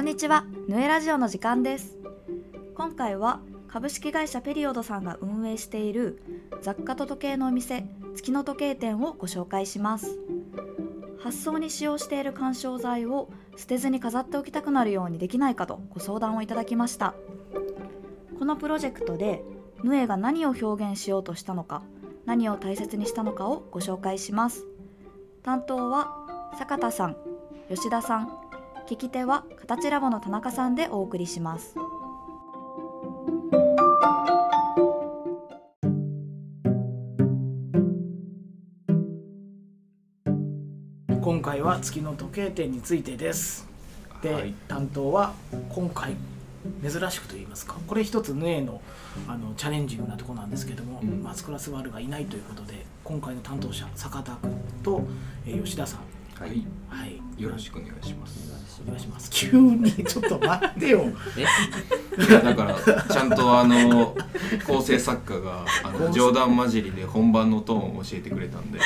こんにちは、ヌエラジオの時間です。今回は株式会社ペリオドさんが運営している雑貨と時計のお店月の時計店をご紹介します。発送に使用している緩衝材を捨てずに飾っておきたくなるようにできないかとご相談をいただきました。このプロジェクトでヌエが何を表現しようとしたのか、何を大切にしたのかをご紹介します。担当は坂田さん、吉田さん、聞き手は形ラボの田中さんでお送りします。今回は月の時計店についてです。で、はい。担当は今回珍しくと言いますか。これ一つヌエのあのチャレンジングなところなんですけども、うん。マツクラスワールがいないということで今回の担当者坂田君と、えー吉田さんはい、はい。よろしくお願いします。お願いします。急にちょっと待ってよ。いやだからちゃんとあの構成作家があの冗談交じりで本番のトーンを教えてくれたんで、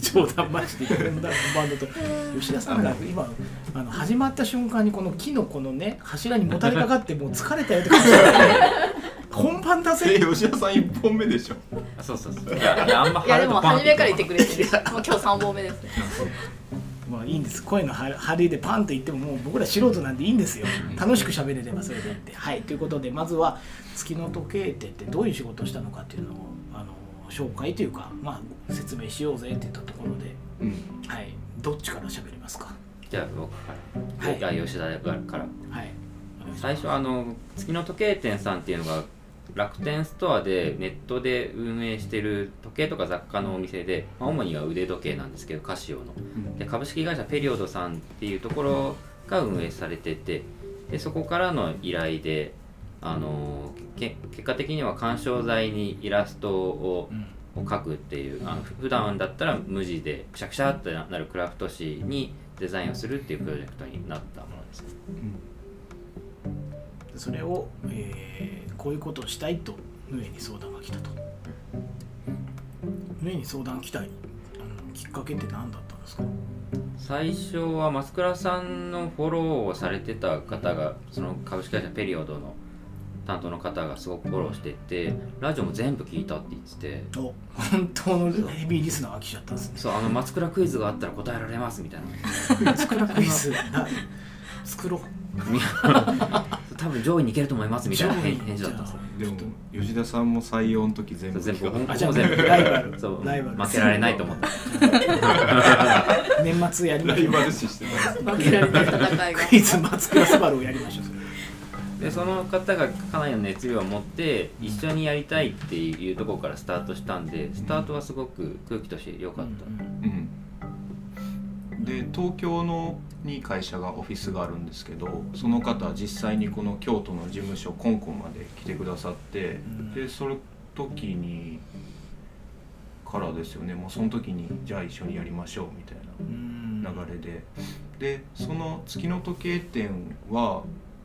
冗談マジで言うんだ本番だと 吉田さんが今あの始まった瞬間にこの木のこのね柱にもたれかかってもう疲れたよって感じ本番だぜえ吉田さん一本目でしょ。あそうそうそう。いやいやあんまいやでも初めから言ってくくれてる。もう今日三本目です。まあいいんです。声の張張りでパンと言ってももう僕ら素人なんでいいんですよ。楽しく喋れればそれで。いいんではい。ということでまずは月の時計店ってどういう仕事をしたのかっていうのをあの紹介というかまあ説明しようぜって言ったところで。うん。はい。どっちから喋りますか？じゃあ僕から、はい。吉田から。はい。最初あの月の時計店さんっていうのが楽天ストアでネットで運営してる時計とか雑貨のお店で、まあ、主には腕時計なんですけどカシオの。で株式会社ペリオドさんっていうところが運営されててでそこからの依頼であのけ結果的には緩衝材にイラストを描くっていうあの普段だったら無地でくしゃくしゃってなるクラフト紙にデザインをするっていうプロジェクトになったものです。でそれを、えーこういうことをしたいとヌエに相談が来たと。ヌエに相談が来たいあのきっかけって何だったんですか？最初は松倉さんのフォローをされてた方がその株式会社ペリオドの担当の方がすごくフォローしててラジオも全部聞いたって言ってて。お本当のヘビーリスナーが来ちゃったんですね。そうあの松倉クイズがあったら答えられますみたいな。作らクイズ？な作ろう 多分上位にいけると思いますみたいな返返事だったんですよ。でも吉田さんも採用の時全部。全部聞かあじゃあ全部ライバル。そうライバル。負けられないと思って年末やりましょう。バル視してた負けられない戦いが。クイズ松倉スバルをやりましょう。でその方がかなりの熱量を持って一緒にやりたいっていうところからスタートしたんでスタートはすごく空気として良かった、うんで東京のに会社がオフィスがあるんですけどその方は実際にこの京都の事務所香港まで来てくださってん。でその時にからですよね。もうその時にじゃあ一緒にやりましょうみたいうん。な流れで。でその月の時計店は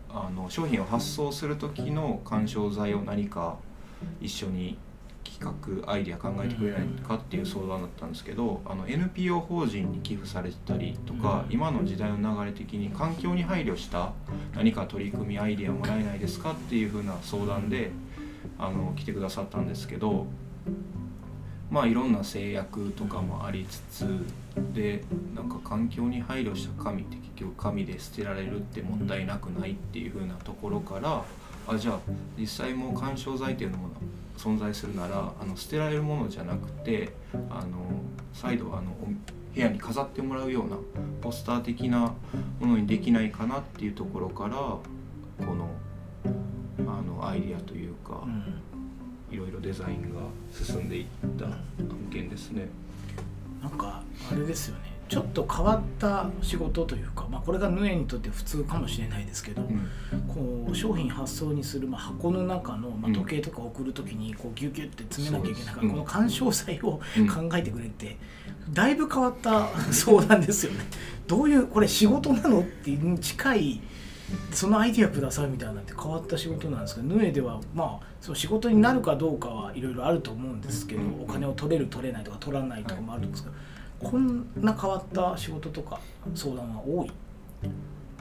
あの商品を発送する時の緩衝材を何か一緒に企画アイディア考えてくれないかっていう相談だったんですけどあの NPO 法人に寄付されてたりとか、うん。今の時代の流れ的に環境に配慮した何か取り組みアイディアもらえないですかっていう風な相談であの来てくださったんですけどまあいろんな制約とかもありつつでなんか環境に配慮した紙って結局紙で捨てられるってもったいなくないっていう風なところからあじゃあ実際もう緩衝材っていうのも存在するならあの捨てられるものじゃなくてあの再度あのお部屋に飾ってもらうようなポスター的なものにできないかなっていうところからこのあのアイディアというかうんいろいろデザインが進んでいった案件ですね。なんかあれですよねちょっと変わった仕事というか、まあ、これがヌエにとって普通かもしれないですけど、こう商品発送にする、まあ、箱の中の、まあ、うん。時計とか送る時にこうギュギュって詰めなきゃいけないから、この干渉剤をうん。考えてくれって、だいぶ変わった 相談ですよね。どういうこれ仕事なのって近いそのアイディアくださいみたいなって変わった仕事なんですけどヌエではまあそう仕事になるかどうかはいろいろあると思うんですけど、うん。お金を取れる取れないとか取らないとかもあるんですけど、こんな変わった仕事とか相談は多い？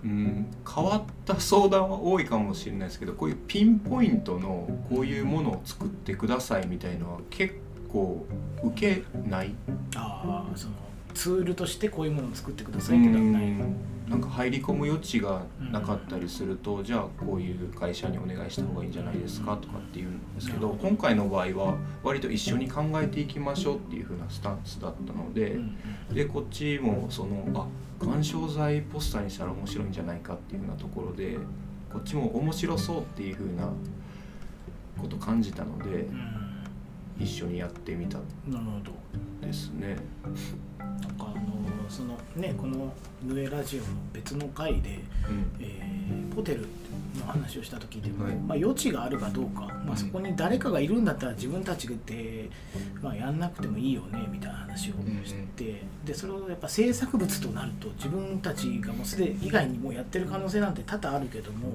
うん変わった相談は多いかもしれないですけどこういうピンポイントのこういうものを作ってくださいみたいのは結構受けない？ああそのツールとしてこういうものを作ってくださいってないうん。なんか入り込む余地がなかったりすると、じゃあこういう会社にお願いした方がいいんじゃないですかとかっていうんですけど今回の場合は割と一緒に考えていきましょうっていう風なスタンスだったので、うんでこっちもそのあ緩衝材ポスターにしたら面白いんじゃないかっていう風なところでこっちも面白そうっていう風なこと感じたのでうん。一緒にやってみた。んなるほど。ですね。そのねこの「ヌエラジオ」の別の回で、うん。えーホテルの話をした時でも、はい。まあ、余地があるかどうか、まあ、そこに誰かがいるんだったら自分たちで、まあ、やんなくてもいいよねみたいな話をして、でそれをやっぱ制作物となると自分たちがもうすで以外にもうやってる可能性なんて多々あるけども、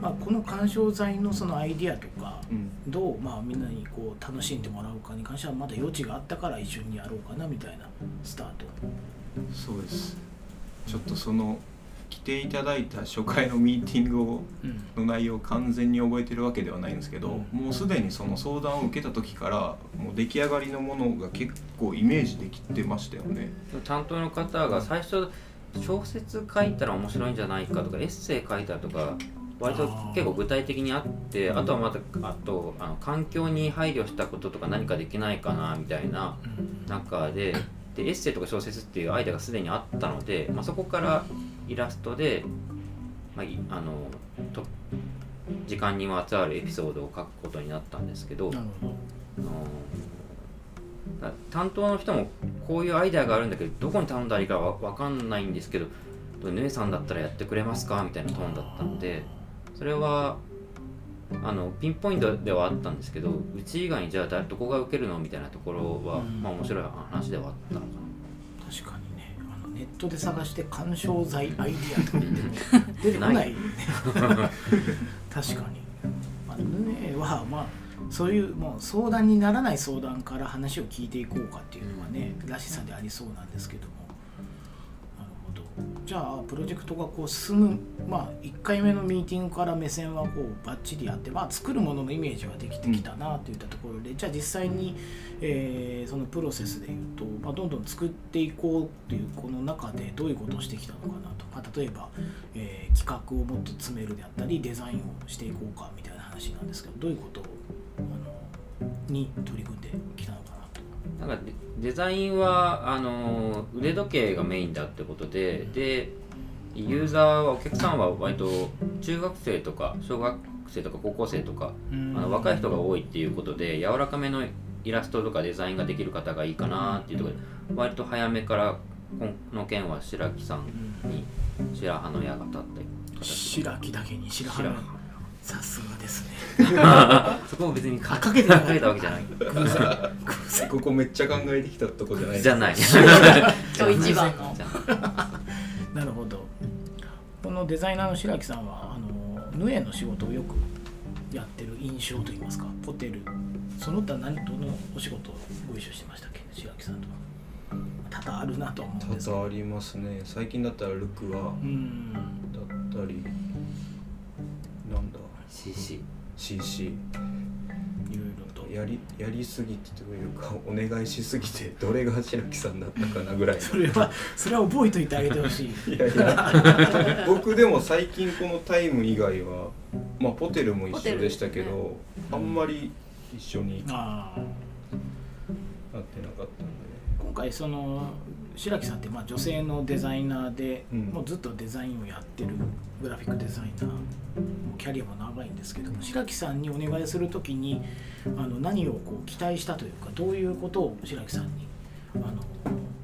まあ、この緩衝材のそのアイディアとかうん。どう、まあ、みんなにこう楽しんでもらうかに関してはまだ余地があったから一緒にやろうかなみたいなスタート。そうです。ちょっとその来ていただいた初回のミーティングをうん。の内容を完全に覚えてるわけではないんですけど、うん。もうすでにその相談を受けた時からもう出来上がりのものが結構イメージできてましたよね。担当の方が最初小説書いたら面白いんじゃないかとかエッセイ書いたらとか割と結構具体的にあってあとはまたあとあの環境に配慮したこととか何かできないかなみたいな中ででエッセイとか小説っていうアイデアがすでにあったので、まあ、そこからイラストで、まあ、いあのと時間にまつわるエピソードを書くことになったんですけど。あのだ担当の人もこういうアイデアがあるんだけどどこに頼んだらいいかわ分かんないんですけど姉さんだったらやってくれますか？みたいなトーンだったのでそれはあのピンポイントではあったんですけどうち以外にじゃあ誰どこが受けるのみたいなところは、うん。まあ面白い話ではあったのか確かにね。あのネットで探して緩衝材アイディアとか言っても 出てこないよね 確かに、まあ、ねはまあそういうもう相談にならない相談から話を聞いていこうかっていうのはねらしさでありそうなんですけどもじゃあプロジェクトがこう進むまあ1回目のミーティングから目線はこうバッチリあってまあ作るもののイメージはできてきたなといったところで、じゃあ実際に、えーそのプロセスでいうと、まあ、どんどん作っていこうっていうこの中でどういうことをしてきたのかなと、まあ、例えば、えー企画をもっと詰めるであったりデザインをしていこうかみたいな話なんですけどどういうことをあのに取り組んできたのかなんかデデザインはあの腕時計がメインだってことででユーザーはお客さんは割と中学生とか小学生とか高校生とかあの若い人が多いっていうことで柔らかめのイラストとかデザインができる方がいいかなっていうところで割と早めからこの件は白木さんに白羽の矢が立った形白木だけに白羽白さすがですね。そこを別にかけてないかけたわけじゃない。ここめっちゃ考えてきたとこじゃない。じゃない。今日一番の。じゃあなるほど。このデザイナーの白木さんはあのヌエの仕事をよくやってる印象といいますかホテル。その他何とのお仕事をご一緒してましたっけ？白木さんとは。多々あるなとは思うんです多々ありますね。最近だったらルクはうん。だったりなんだ CC CC いろいろと。やりやりすぎてというかお願いしすぎて どれが白木さんだったかなぐらいそれはそれは覚えといてあげてほしい。いやいや。僕でも最近このタイム以外はまあホテルも一緒でしたけど、あんまり一緒になってなかったんで。今回その白木さんってまあ女性のデザイナーで、うん。もうずっとデザインをやってるグラフィックデザイナー。もうキャリアも長いんですけども白木さんにお願いするときにあの何をこう期待したというかどういうことを白木さんにあの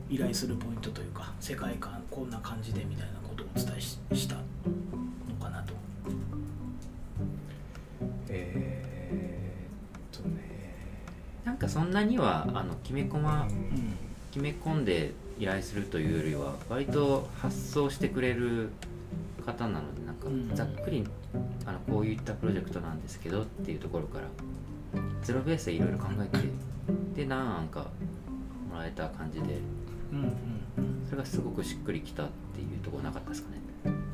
依頼するポイントというか世界観こんな感じでみたいなことをお伝えししたのかなと。えー、っとね。なんかそんなにはあのきめうん。決め込んで依頼するというよりは割と発想してくれる方なのでなんかうん。ざっくりあのこういったプロジェクトなんですけどっていうところからゼロベースでいろいろ考えてでなんかもらえた感じでそれがすごくしっくりきたっていうところなかったですかね。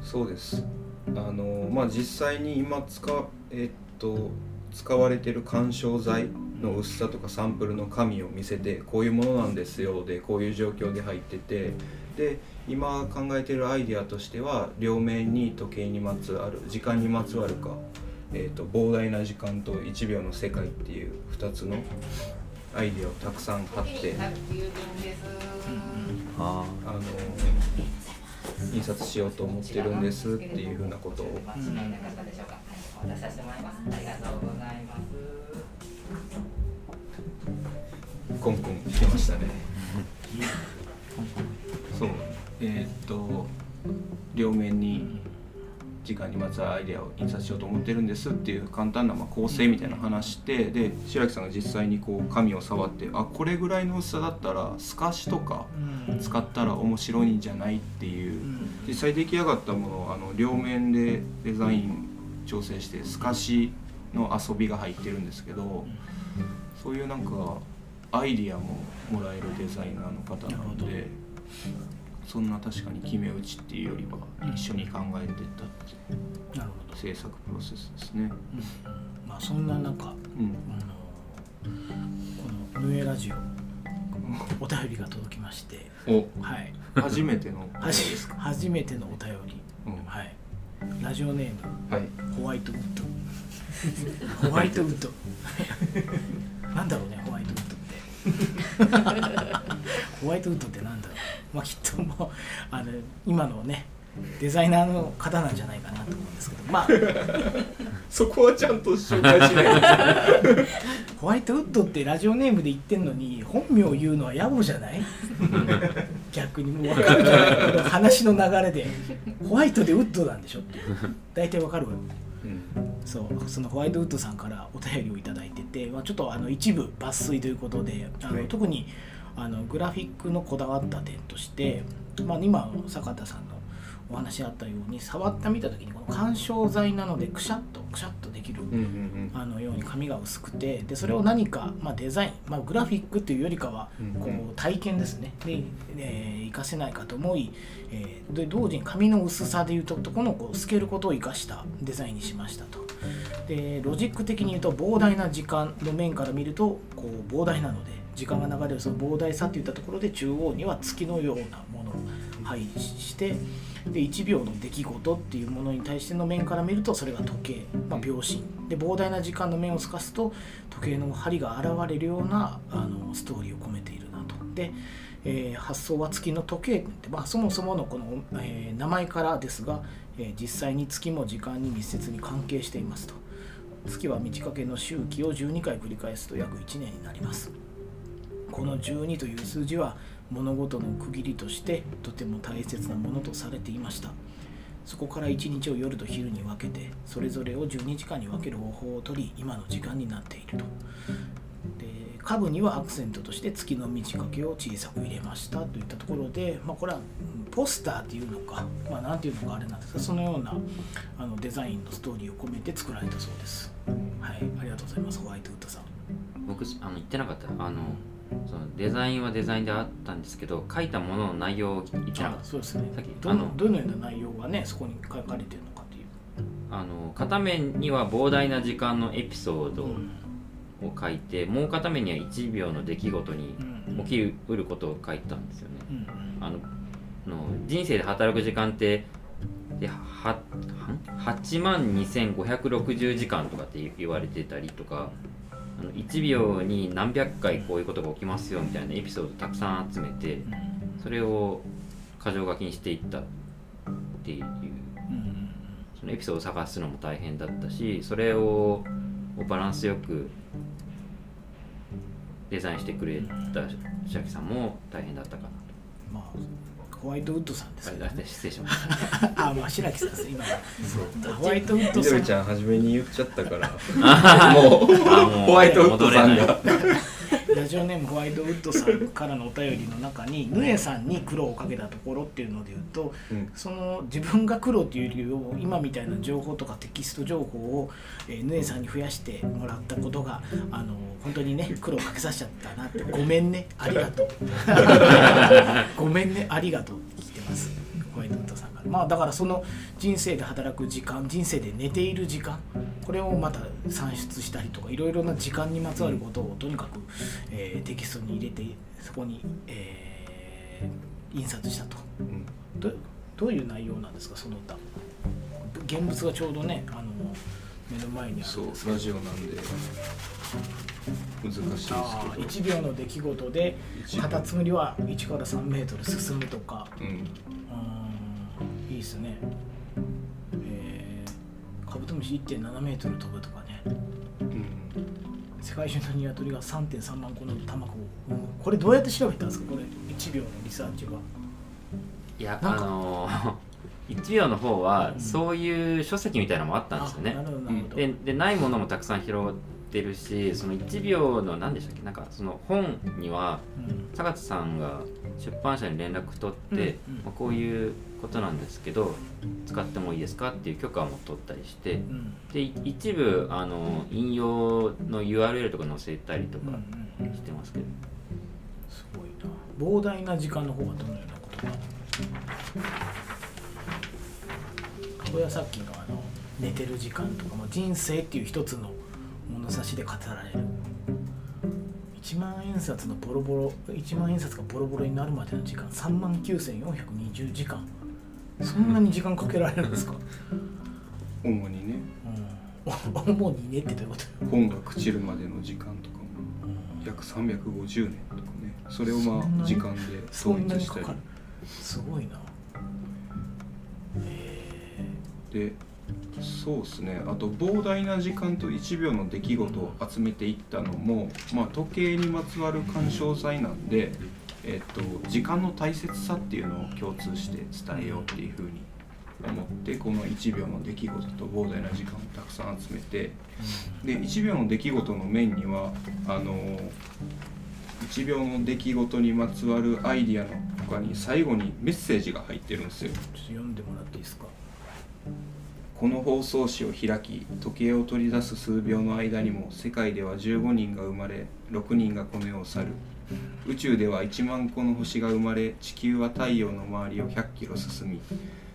そうです。あのまあ実際に今使わえっと使われてる緩衝材の薄さとかサンプルの紙を見せてこういうものなんですよでこういう状況で入っててで今考えてるアイデアとしては両面に時計にまつわる時間にまつわるか、えー、と膨大な時間と1秒の世界っていう2つのアイデアをたくさん貼ってああの印刷しようと思ってるんですっていうふうなことをコンコン来ましたね。そう。えーっと両面に時間にまつわるアイデアを印刷しようと思ってるんですっていう簡単なまあ構成みたいな話してで白木さんが実際にこう紙を触ってあこれぐらいの薄さだったら透かしとかうん。使ったら面白いんじゃないっていう実際出来上がったものをあの両面でデザイン調整して透かしの遊びが入ってるんですけどそういうなんかアイディアももらえるデザイナーの方なのでそんな確かに決め打ちっていうよりは一緒に考えてったっていうなるほど、制作プロセスですね。うんまあそんな中うん。あのこの「ヌエラジオ」お便りが届きましてお。はい。初めての 初めてのお便り、うん。はい。ラジオネームはい。ホワイトウッド。ホワイトウッド。なんだろうね ホワイトウッドってなんだろう。まあきっともうあの今のねデザイナーの方なんじゃないかなと思うんですけど。まあそこはちゃんと紹介しないホワイトウッドってラジオネームで言ってんのに本名を言うのは野暮じゃない？逆にもう分かるじゃない？この話の流れでホワイトでウッドなんでしょっていう。大体わかるわ。ようんそうそのホワイトウッドさんからお便りをいただいてて、まあ、ちょっとあの一部抜粋ということであの、はい。特にあのグラフィックのこだわった点として、まあ、今坂田さんのお話あったように触ってみた時にこの緩衝材なのでくしゃっとくしゃっとできるあのように紙が薄くてでそれを何か、まあ、デザイン、まあ、グラフィックというよりかはうんこう体験ですね。で、えー活かせないかと思い、えーで同時に紙の薄さでいうとこのこう透けることを生かしたデザインにしましたとでロジック的に言うと膨大な時間の面から見るとこう膨大なので時間が流れるその膨大さといったところで中央には月のようなものを配置してで1秒の出来事っていうものに対しての面から見るとそれが時計、まあ、秒針で膨大な時間の面を透かすと時計の針が現れるようなあのストーリーを込めているなと。でえー発想は月の時計って、まあ、そもそものこの、えー名前からですが、え実際に月も時間に密接に関係していますと。月は満ち欠けの周期を12回繰り返すと約1年になります。この12という数字は物事の区切りとしてとても大切なものとされていました。そこから1日を夜と昼に分けてそれぞれを12時間に分ける方法を取り今の時間になっていると。で下部にはアクセントとして月の満ち欠けを小さく入れましたといったところで、まあ、これはうんポスターっていうのか、まあ、ていうのかあれなんですがそのようなあのデザインのストーリーを込めて作られたそうです。はいありがとうございますホワイトウッドさん。僕あの言ってなかった。あのそのデザインはデザインであったんですけど書いたものの内容を言ってなかあっそうですね。さっきどあののどのような内容がねそこに書かれてるのかっていう。たあの片面には膨大な時間のエピソードをうん書いて、もう片面には1秒の出来事にうん。起きうることを書いたんですよね。うん。あのの人生で働く時間ってではは8万2560時間とかって言われてたりとかあの1秒に何百回こういうことが起きますよみたいなエピソードたくさん集めてそれを箇条書きにしていったっていうそのエピソードを探すのも大変だったしそれをバランスよくデザインしてくれた白木さんも大変だったかなと。まあホワイトウッドさんですね。あ失礼しました。あまあ白木さんです今ホワイトウッドさん。みどりちゃん初めに言っちゃったから。あもうホワイトウッドさんがラジオネームホワイトウッドさんからのお便りの中にヌエさんに苦労をかけたところっていうので言うとうん。その自分が苦労っていうよりも今みたいな情報とかテキスト情報を、えー、ヌエさんに増やしてもらったことがあの本当にね苦労かけさせちゃったなって。ごめんね。ありがとう。ごめんね。ありがとうまあだからその人生で働く時間人生で寝ている時間これをまた算出したりとかいろいろな時間にまつわることをとにかく、えーテキストに入れてそこに、えー印刷したと。うん。どどういう内容なんですかその歌。現物がちょうどねあの目の前にあるそんですけど。うラジオなんで難しいですけど。あー1秒の出来事でカタツムリは1から3メートル進むとか。うんいいですね。えーカブトムシ1.7メートル飛ぶとかね。うん。世界中のニワトリが3.3万個の卵を産む。これどうやって調べたんですか？これ1秒のリサーチがいやあのー 1秒の方はうん。そういう書籍みたいなのもあったんですよね。ででないものもたくさん広がってるしその1秒の何でしたっけ？なんかその本にはうん。坂田さんが出版社に連絡取って、うんうんまあ、こういうことなんですけど使ってもいいですかっていう許可も取ったりしてうん。でい一部あの引用の URL とか載せたりとうんかしてますけど、すごいな。膨大な時間の方はどのようなことがこれはさっきのあの寝てる時間とかも人生っていう一つの物差しで語られる1万円札のボロボロ1万円札がボロボロになるまでの時間3万9420時間。そんなに時間かけられるんですか、主にね。うん、主にねってどういうこと？本が朽ちるまでの時間とかもうん。約350年とかね。それをまあ時間でそ統一したり。すごいな。えでそうですね。あと膨大な時間と1秒の出来事を集めていったのも、まあ、時計にまつわる干渉剤なんで、えっと時間の大切さっていうのを共通して伝えようっていうふうに思ってこの1秒の出来事と膨大な時間をたくさん集めてで1秒の出来事の面にはあの1秒の出来事にまつわるアイディアの他に最後にメッセージが入ってるんですよ。ちょっと読んでもらっていいですか？この放送紙を開き時計を取り出す数秒の間にも世界では15人が生まれ6人がこの世を去る。宇宙では1万個の星が生まれ地球は太陽の周りを100キロ進み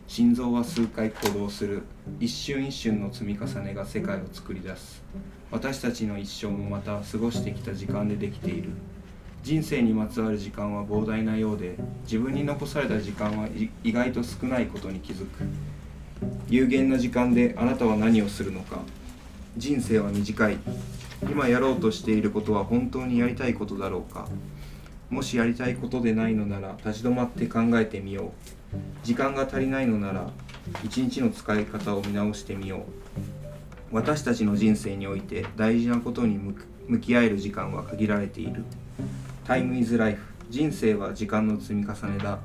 心臓は数回鼓動する。一瞬一瞬の積み重ねが世界を作り出す。私たちの一生もまた過ごしてきた時間でできている。人生にまつわる時間は膨大なようで自分に残された時間は意外と少ないことに気づく。有限な時間であなたは何をするのか。人生は短い。今やろうとしていることは本当にやりたいことだろうか。もしやりたいことでないのなら立ち止まって考えてみよう。時間が足りないのなら一日の使い方を見直してみよう。私たちの人生において大事なことに向き合える時間は限られている。タイムイズライフ人生は時間の積み重ねだ。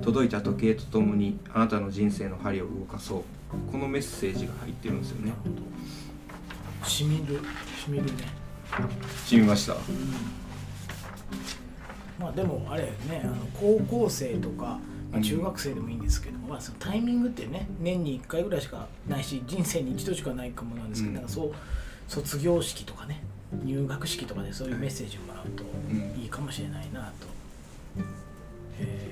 届いた時計とともにあなたの人生の針を動かそう。このメッセージが入ってるんですよね。しみるしみるね。しみました。まあでもあれねあの高校生とか、まあ、うん。中学生でもいいんですけど、まあ、そのタイミングってね年に1回ぐらいしかないし人生に一度しかないかもなんですけど、うん。なんかそう卒業式とかね入学式とかでそういうメッセージをもらうとうん。いいかもしれないなと、へー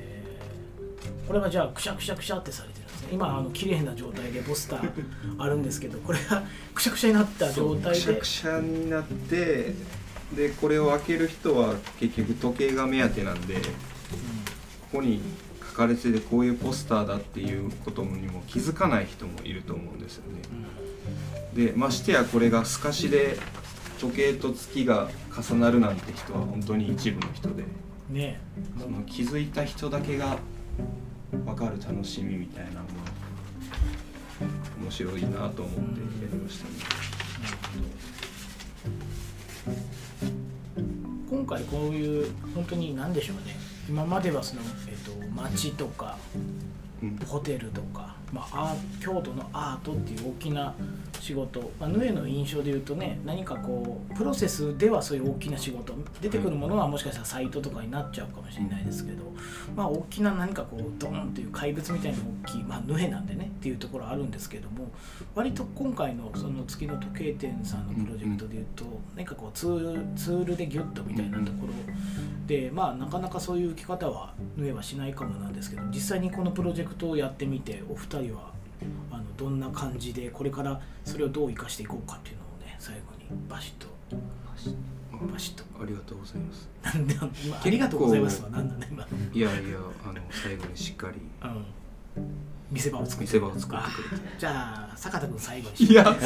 これがじゃあくしゃくしゃくしゃってされてるんですね。今あの綺麗な状態でポスターあるんですけどこれがくしゃくしゃになった状態で。くしゃくしゃになってでこれを開ける人は結局時計が目当てなんでここに書かれててこういうポスターだっていうことにも気づかない人もいると思うんですよね。でましてやこれが透かしで時計と月が重なるなんて人は本当に一部の人で。うんね。その気づいた人だけが分かる楽しみみたいなのも面白いなと思ってやりましたね。今回こういう本当に何でしょうね。今まではその、えっと街とかうん。ホテルとか、まあ、京都のアートっていう大きな仕事、まあ、ヌエの印象で言うとね何かこうプロセスではそういう大きな仕事。出てくるものはもしかしたらサイトとかになっちゃうかもしれないですけど、まあ大きな何かこうドーンっていう怪物みたいな大きい、まあ、ヌエなんでねっていうところあるんですけども割と今回のその月の時計店さんのプロジェクトで言うと、何かこうツールツールでギュッとみたいなところでまあなかなかそういう浮き方はヌエはしないかもなんですけど実際にこのプロジェクトをやってみてお二人はあのどんな感じでこれからそれをどう生かしていこうかっていうのをね最後にバシッと。バシッと。ありがとうございます。なんで今ありがとうございますは何なんだ今、いやいやあの最後にしっかり。うん、見せ場を作って。くれて。あじゃあ坂田君最後にいや。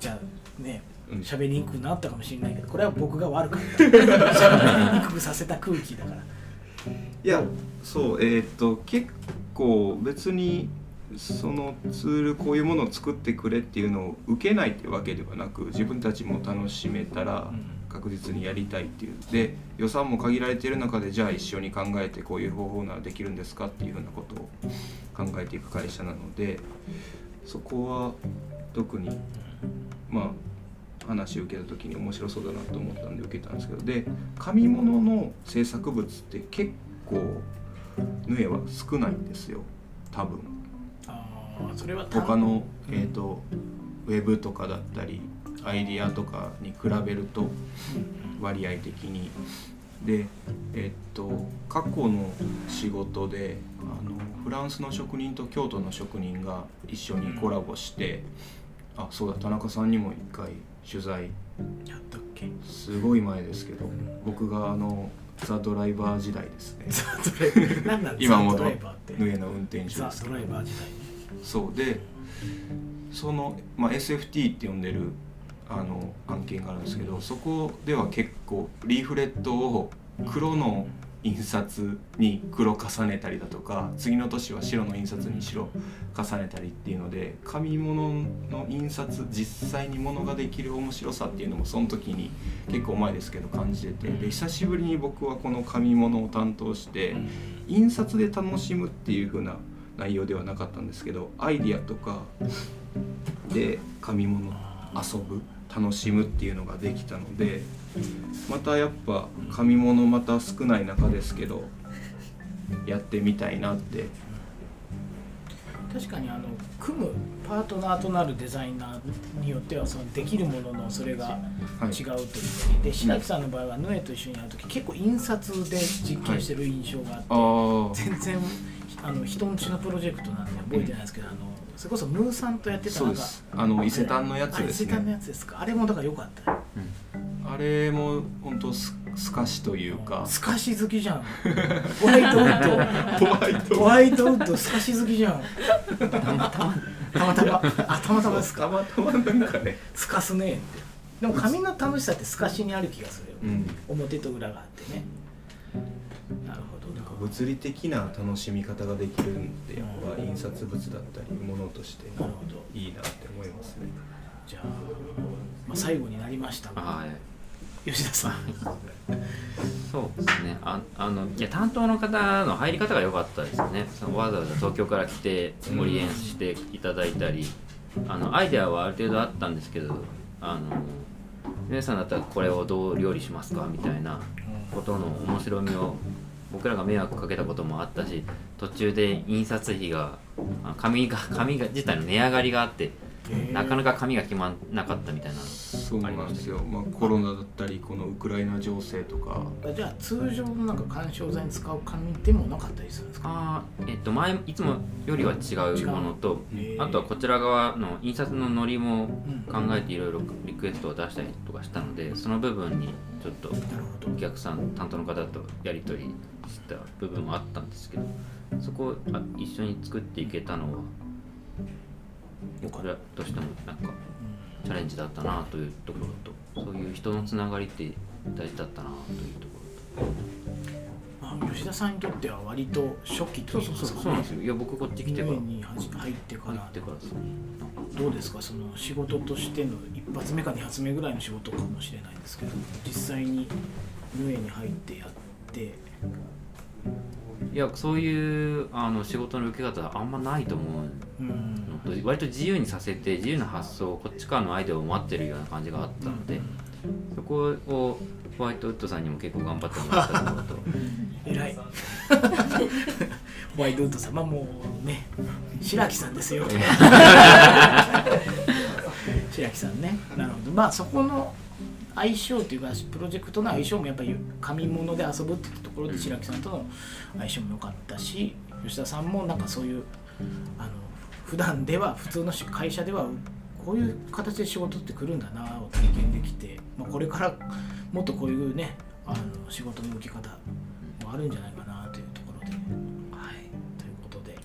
じゃあねうん。喋りにくくなったかもしれないけどこれは僕が悪かった。喋りにくくさせた空気だからいやそうえーっと結構別にそのツールこういうものを作ってくれっていうのを受けないってわけではなく自分たちも楽しめたらうん。確実にやりたいっていう。で予算も限られている中でじゃあ一緒に考えてこういう方法ならできるんですかっていうふうなことを考えていく会社なのでそこは特にまあ話を受けた時に面白そうだなと思ったんで受けたんですけど。で紙物の制作物って結構ヌエは少ないんですよ。多分。それはた他の、えー、とウェブとかだったりアイディアとかに比べると割合的に。でえっと過去の仕事であのフランスの職人と京都の職人が一緒にコラボしてあそうだ田中さんにも一回取材。やったっけ？すごい前ですけど僕があのザ・ドライバー時代ですね。何なん今もザドライバーって。上の運転手ザ・ですドライバー時代。そうでその、まあ、SFT って呼んでるあの案件があるんですけどそこでは結構リーフレットを黒の印刷に黒重ねたりだとか次の年は白の印刷に白重ねたりっていうので紙物の印刷実際にものができる面白さっていうのもその時に結構前ですけど感じててで久しぶりに僕はこの紙物を担当して印刷で楽しむっていう風な内容ではなかったんですけどアイディアとかで紙物遊ぶ楽しむっていうのができたのでまたやっぱ紙物また少ない中ですけどやってみたいなって。確かにあの組むパートナーとなるデザイナーによってはそのできるもののそれがはい。違うというか、で白木さんの場合はヌエと一緒にやるとき結構印刷で実験してる印象があって、ああ全然あの人んちのプロジェクトなんで覚えてないですけど、あのそれこそムーさんとやってたなんかそうです。あの伊勢丹のやつですあ伊勢丹のねやつですか。あれもだから良かったあれも本当す透かしというか。透かし好きじゃん。ホワイトウッド。ホワイト。ホワイトウッド透かし好きじゃん。たまたま。たまたま。あたまたまですか。たまたまなんかね。透かすね。でも紙の楽しさって透かしにある気がするよ、うん。表と裏があってね。なるほど。なんか物理的な楽しみ方ができるんでやっぱ印刷物だったりものとして。なるほど。いいなって思いますね。じゃあ、まあ、最後になりましたが。はい吉田さん。そうですね。ああのいや担当の方の入り方が良かったですよね。そのわざわざ東京から来てオリエンスしていただいたり。あのアイデアはある程度あったんですけどあの皆さんだったらこれをどう料理しますかみたいなことの面白みを僕らが迷惑かけたこともあったし途中で印刷費が紙が紙が自体の値上がりがあってなかなか紙が決まんなかったみたいなそうなんですよ、まあ、コロナだったりこのウクライナ情勢とか。じゃあ通常のなんか緩衝材に使う紙でもなかったりするんですか？あーえっと前いつもよりは違うものとあとはこちら側の印刷のノリもうん考えていろいろリクエストを出したりとかしたのでその部分にちょっとお客さん担当の方とやり取りした部分もあったんですけどそこをあ一緒に作っていけたのは僕らとしてもなんかチャレンジだったなというところとそういう人のつながりって大事だったなというところと。まあ、吉田さんにとっては割と初期といいますかそうなんですよ。いや僕こっち来てから。入ってから。入ってからですね。どうですかその仕事としての一発目か二発目ぐらいの仕事かもしれないですけど実際にヌエに入ってやっていやそういうあの仕事の受け方はあんまないと思ううん。と割と自由にさせて自由な発想こっちからのアイデアを待ってるような感じがあったので、そこをホワイトウッドさんにも結構頑張ってもらったところと。偉い。ホワイトウッド様もうね白木さんですよ。白木さんね。なるほど。まあそこの相性というかプロジェクトの相性もやっぱり紙物で遊ぶっていうところで白木さんとの相性も良かったし吉田さんもなんかそういうあの普段では普通の会社ではこういう形で仕事って来るんだなを体験できて、まあ、これからもっとこういうねあの仕事の受け方もあるんじゃないかなというところで。はい、ということで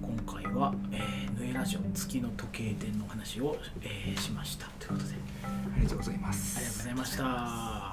今回は、えー、ヌエラジオ月の時計店の話を、えーしました。ということで。ありがとうございます。ありがとうございました。